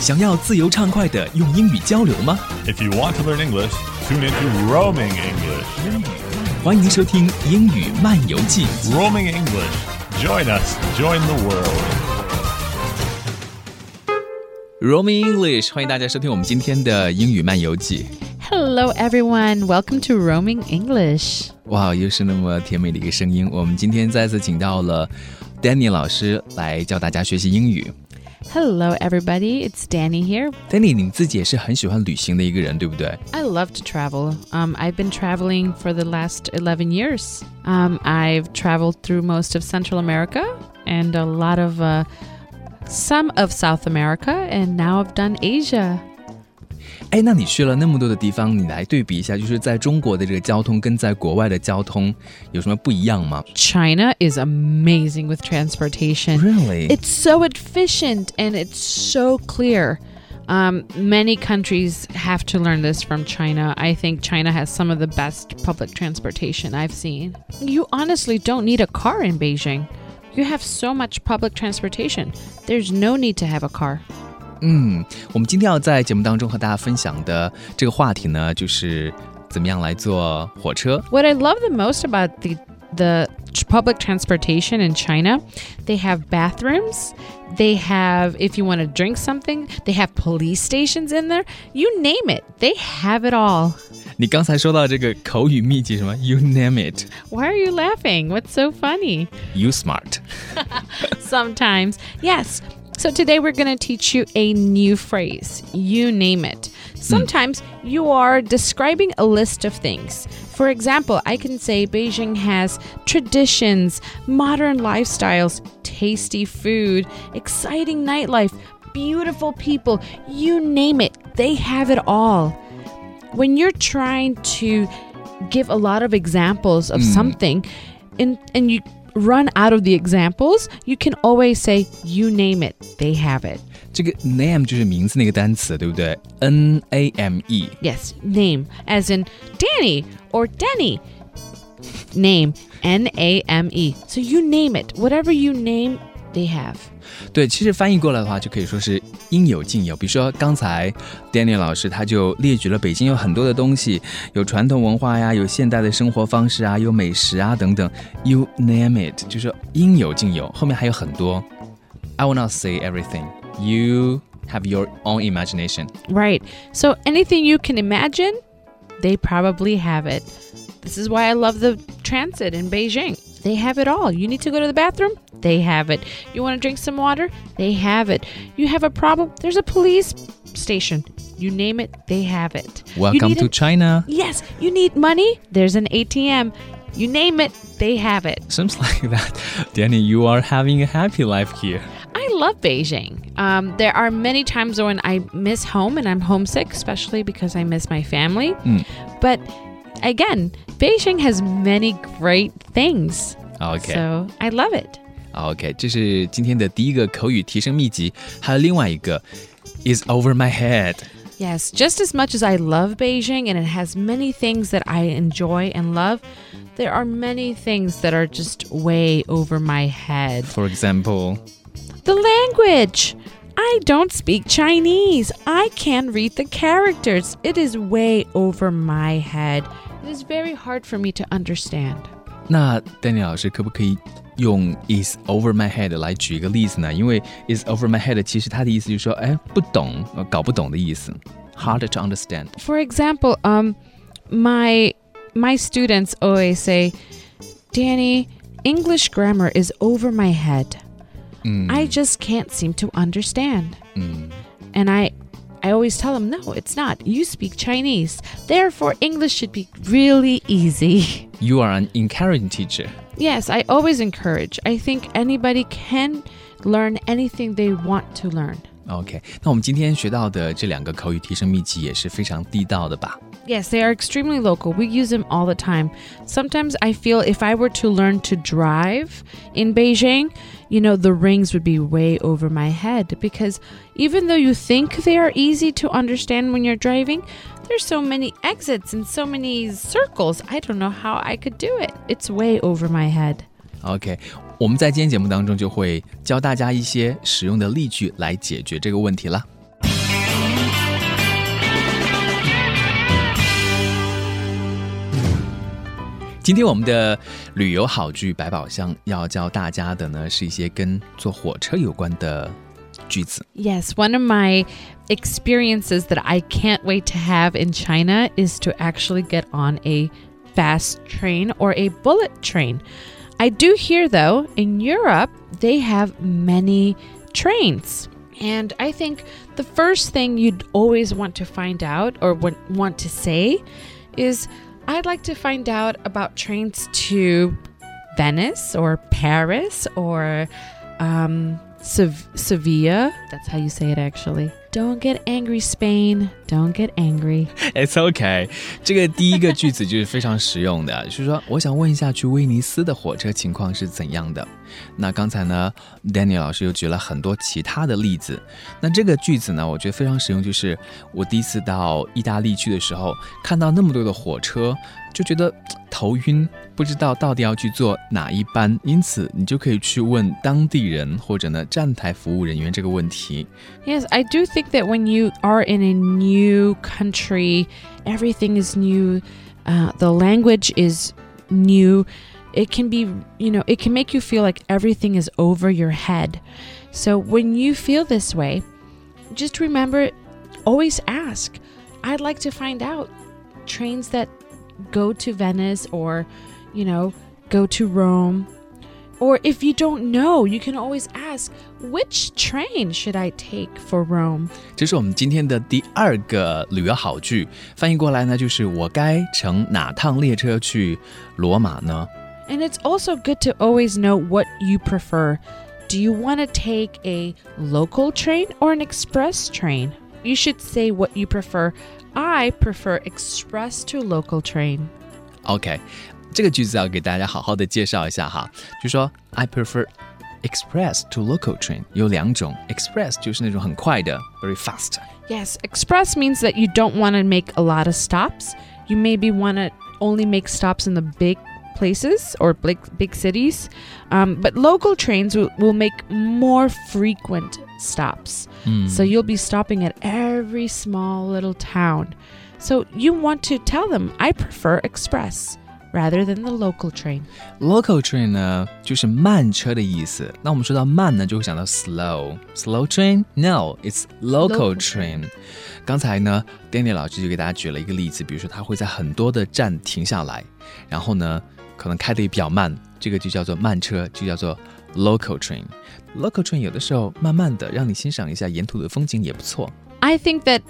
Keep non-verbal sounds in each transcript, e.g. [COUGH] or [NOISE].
想要自由畅快的用英语交流吗？If you want to learn English, tune into Roaming English. 欢迎收听英语漫游记。Roaming English. Join us. Join the world. Roaming English，欢迎大家收听我们今天的英语漫游记。Hello everyone, welcome to Roaming English. 哇，又是那么甜美的一个声音。我们今天再次请到了 Danny 老师来教大家学习英语。Hello, everybody. It's Dani here. Dani，你自己也是很喜欢旅行的一个人，对不对？I love to travel. Um, I've been traveling for the last eleven years. Um, I've traveled through most of Central America and a lot of uh, some of South America, and now I've done Asia. 哎，那你去了那么多的地方，你来对比一下，就是在中国的这个交通跟在国外的交通有什么不一样吗？China is amazing with transportation. Really? It's so efficient and it's so clear. Um, many countries have to learn this from China. I think China has some of the best public transportation I've seen. You honestly don't need a car in Beijing. You have so much public transportation. There's no need to have a car. 嗯，我们今天要在节目当中和大家分享的这个话题呢，就是怎么样来坐火车。What I love the most about the the public transportation in China, they have bathrooms. They have, if you want to drink something, they have police stations in there. You name it, they have it all. 你刚才说到这个口语秘籍什么？You name it. Why are you laughing? What's so funny? You smart. [LAUGHS] Sometimes, yes. So today we're going to teach you a new phrase. You name it. Sometimes you are describing a list of things. For example, I can say Beijing has traditions, modern lifestyles, tasty food, exciting nightlife, beautiful people. You name it, they have it all. When you're trying to give a lot of examples of mm. something and and you run out of the examples, you can always say you name it, they have it. 这个 name 就是名字那个单词，对不对？N A M E。Yes, name as in Dani or Denny. Name N A M E. So you name it. Whatever you name they have，对，其实翻译过来的话，就可以说是应有尽有。比如说刚才 Dani 老师他就列举了北京有很多的东西，有传统文化呀，有现代的生活方式啊，有美食啊等等。You name it，就是应有尽有。后面还有很多。I will not say everything. You have your own imagination. Right. So anything you can imagine, they probably have it. This is why I love the transit in Beijing. They have it all. You need to go to the bathroom? They have it. You want to drink some water? They have it. You have a problem? There's a police station. You name it, they have it. Welcome to a, China. Yes. You need money? There's an ATM. You name it, they have it. Seems [LAUGHS] like that. Dani, you are having a happy life here. I love Beijing. Um, there are many times when I miss home and I'm homesick, especially because I miss my family. Mm. But again, Beijing has many great things. Okay. So I love it. OK，这是今天的第一个口语提升秘籍，还有另外一个，is over my head。Yes, just as much as I love Beijing and it has many things that I enjoy and love, there are many things that are just way over my head. For example, the language. I don't speak Chinese. I can't read the characters. It is way over my head. It is very hard for me to understand. 那 Danny 老师可不可以 用 is over my head 来举一个例子呢？因为 is over my head 其实它的意思就是说，哎，不懂，搞不懂的意思，hard to understand. For example, um, my my students always say, Dani, English grammar is over my head. Mm. I just can't seem to understand. Mm. And I I always tell them, no, it's not. You speak Chinese. Therefore, English should be really easy. You are an encouraging teacher Yes, I always encourage. I think anybody can learn anything they want to learn. OK，那我们今天学到的这两个口语提升秘籍也是非常地道的吧？Yes, they are extremely local. We use them all the time. Sometimes I feel if I were to learn to drive in Beijing, you know, the rings would be way over my head because even though you think they are easy to understand when you're driving, there's so many exits and so many circles. I don't know how I could do it. It's way over my head. OK，我们在今天节目当中就会教大家一些实用的例句来解决这个问题了。今天我们的旅游好剧百宝箱要教大家的呢，是一些跟坐火车有关的句子。Yes, one of my experiences that I can't wait to have in China is to actually get on a fast train or a bullet train. I do hear, though, in Europe, they have many trains. And I think the first thing you'd always want to find out or want to say is I'd like to find out about trains to Venice or Paris or um, Sev- Sevilla. That's how you say it, actually. Don't get angry, Spain. Don't get angry. It's okay. 这个第一个句子就是非常实用的，就是说我想问一下去威尼斯的火车情况是怎样的。那刚才呢，Dani 老师又举了很多其他的例子。那这个句子呢，我觉得非常实用，就是我第一次到意大利去的时候，看到那么多的火车，就觉得头晕，不知道到底要去坐哪一班。因此，你就可以去问当地人或者呢站台服务人员这个问题。Yes, I do think that when you are in a new country, everything is new, uh, the language is new. It can be, you know, it can make you feel like everything is over your head. So when you feel this way, just remember always ask. I'd like to find out trains that go to Venice or, you know, go to Rome. Or if you don't know, you can always ask, which train should I take for Rome? 这是我们今天的第二个旅游好句，翻译过来呢就是我该乘哪趟列车去罗马呢？ And it's also good to always know what you prefer. Do you want to take a local train or an express train? You should say what you prefer. I prefer express to local train. OK，这个句子要给大家好好的介绍一下哈，就说 I prefer express to local train 有两种，express 就是那种很快的，very fast。 Yes, express means that you don't want to make a lot of stops. You maybe want to only make stops in the big places or big, big cities. Um, but local trains will, will make more frequent stops. So you'll be stopping at every small little town. So you want to tell them, I prefer express rather than the local train. Local train 呢，就是慢车的意思。那我们说到慢呢，就会想到 slow。Slow train? No, it's local, local. train. 刚才呢，Dani 老师就给大家举了一个例子，比如说他会在很多的站停下来，然后呢，可能开的也比较慢，这个就叫做慢车，就叫做 local train。Local train 有的时候慢慢的让你欣赏一下沿途的风景也不错。I think that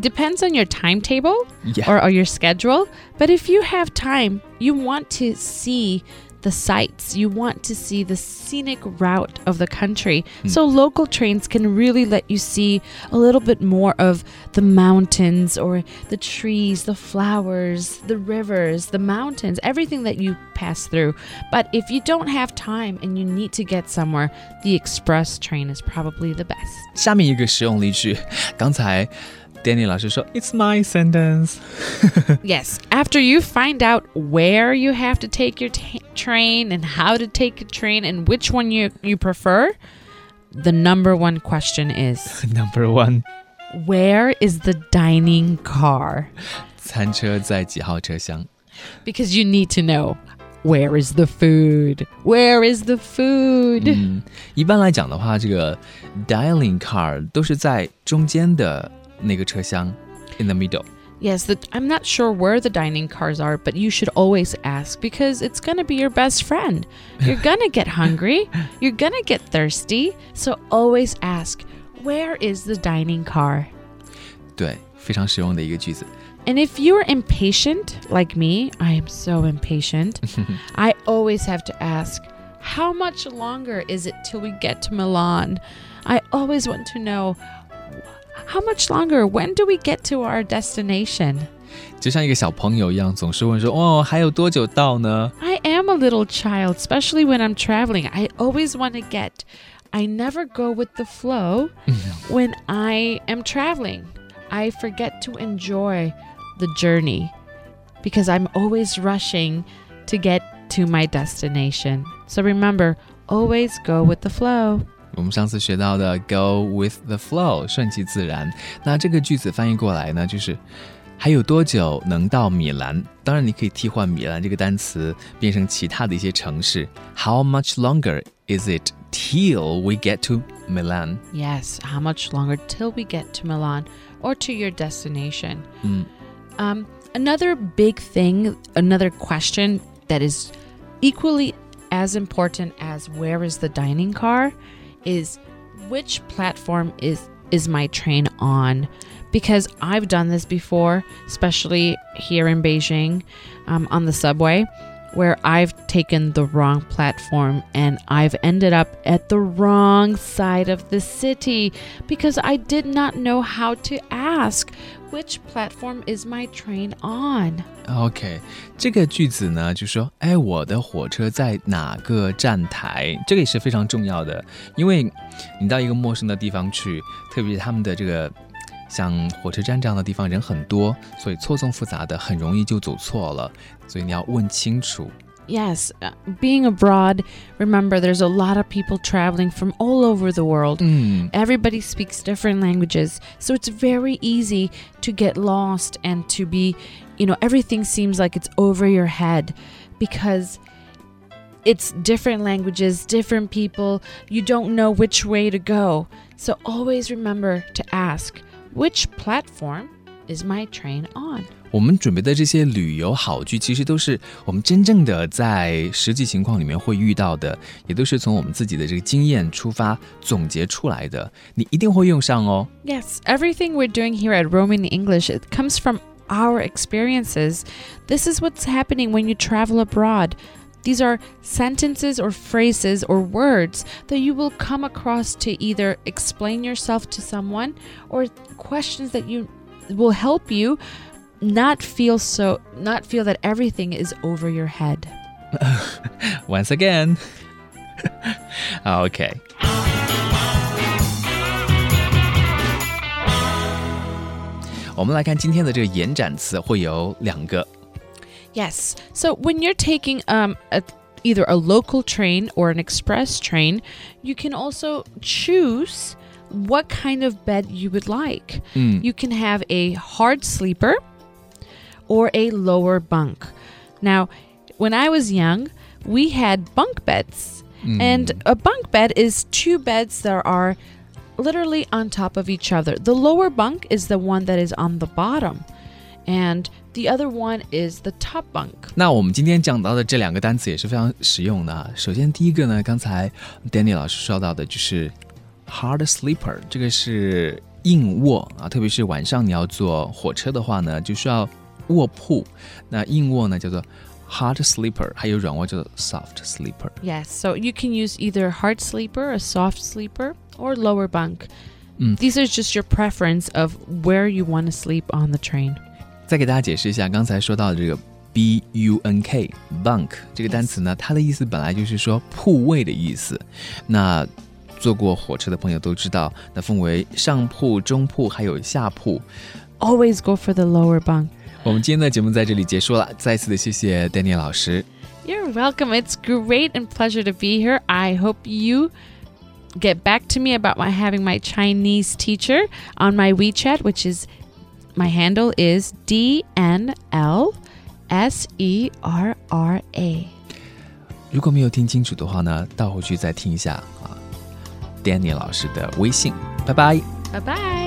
depends on your timetable Yeah. or, or your schedule. But if you have time, you want to see the sights, you want to see the scenic route of the country. So local trains can really let you see a little bit more of the mountains or the trees, the flowers, the rivers, the mountains, everything that you pass through. But if you don't have time and you need to get somewhere, the express train is probably the best. 下面一个实用例句，刚才 Dani 老师说，It's my sentence [LAUGHS] yes. After you find out where you have to take your train and how to take a train and which one you you prefer, the number one question is [LAUGHS] number one. Where is the dining car? [LAUGHS] 餐车在几号车厢？because you need to know where is the food? Where is the food? Mm. 嗯，一般来讲的话，这个 dining car 都是在中间的那个车厢，in the middle。 Yes, the, I'm not sure where the dining cars are, but you should always ask because it's going to be your best friend. You're going [LAUGHS] to get hungry, you're going to get thirsty, so always ask, where is the dining car? 对，非常实用的一个句子。 And if you're impatient like me, I am so impatient. [LAUGHS] I always have to ask, how much longer is it till we get to Milan? I always want to know how much longer? When do we get to our destination? 就像一个小朋友一样，总是问说：“哦，还有多久到呢 I am a little child, especially when I'm traveling. I always want to get, I never go with the flow when I am traveling. I forget to enjoy the journey because I'm always rushing to get to my destination. So remember, always go with the flow.？” 我们上次学到的 “go with the flow”，顺其自然。那这个句子翻译过来呢，就是 还有多久能到米兰？当然，你可以替换米兰这个单词变成其他的一些城市。How much longer is it till we get to Milan? Yes, how much longer till we get to Milan or to your destination? Um, another big thing, another question that is equally as important as where is the dining car is which platform is is my train on? Because I've done this before, especially here in Beijing um, on the subway, where I've taken the wrong platform and I've ended up at the wrong side of the city because I did not know how to ask which platform is my train on. OK，这个句子呢，就说，哎，我的火车在哪个站台？这个也是非常重要的，因为你到一个陌生的地方去，特别是他们的这个 像火车站这样的地方人很多，所以错综复杂的，很容易就走错了，所以你要问清楚。 Yes, uh, being abroad, remember there's a lot of people traveling from all over the world. 嗯， Everybody speaks different languages, so it's very easy to get lost and to be, you know, everything seems like it's over your head because it's different languages, different people. You don't know which way to go. So always remember to ask, which platform is my train on? 我们准备的这些旅游好句，其实都是我们真正的在实际情况里面会遇到的，也都是从我们自己的这个经验出发总结出来的，你一定会用上哦。 Yes, everything we're doing here at Roaming English it comes from our experiences. This is what's happening when you travel abroad. These are sentences or phrases or words that you will come across to either explain yourself to someone or questions that you will help you not feel so not feel that everything is over your head. [LAUGHS] Once again [LAUGHS] 好，OK。[LAUGHS] Yes. So when you're taking um a, either a local train or an express train, you can also choose what kind of bed you would like. You can have a hard sleeper or a lower bunk. Now, when I was young, we had bunk beds. And a bunk bed is two beds that are literally on top of each other. The lower bunk is the one that is on the bottom, and the other one is the top bunk。那我们今天讲到的这两个单词也是非常实用的。首先，第一个呢，刚才 Dani 老师说到的就是 hard sleeper，这个是硬卧啊，特别是晚上你要坐火车的话呢，就需要卧铺。那硬卧呢叫做 hard sleeper，还有软卧叫做 soft sleeper。Yes, so you can use either hard sleeper, a soft sleeper, or lower bunk. Mm. These are just your preference of where you want to sleep on the train. 再给大家解释一下，刚才说到的这个 b u n k bunk 这个单词呢，它的意思本来就是说铺位的意思。那坐过火车的朋友都知道，那分为上铺、中铺还有下铺。 Always go for the lower bunk. 我们今天的节目在这里结束了，再次的谢谢 Danny 老师。 You're welcome. It's great and pleasure to be here. I hope you get back to me about my having my Chinese teacher on my WeChat, which is my handle is DNL S E R R A。如果没有听清楚的话呢，倒回去再听一下啊。Dani 老师的微信，拜拜，拜拜。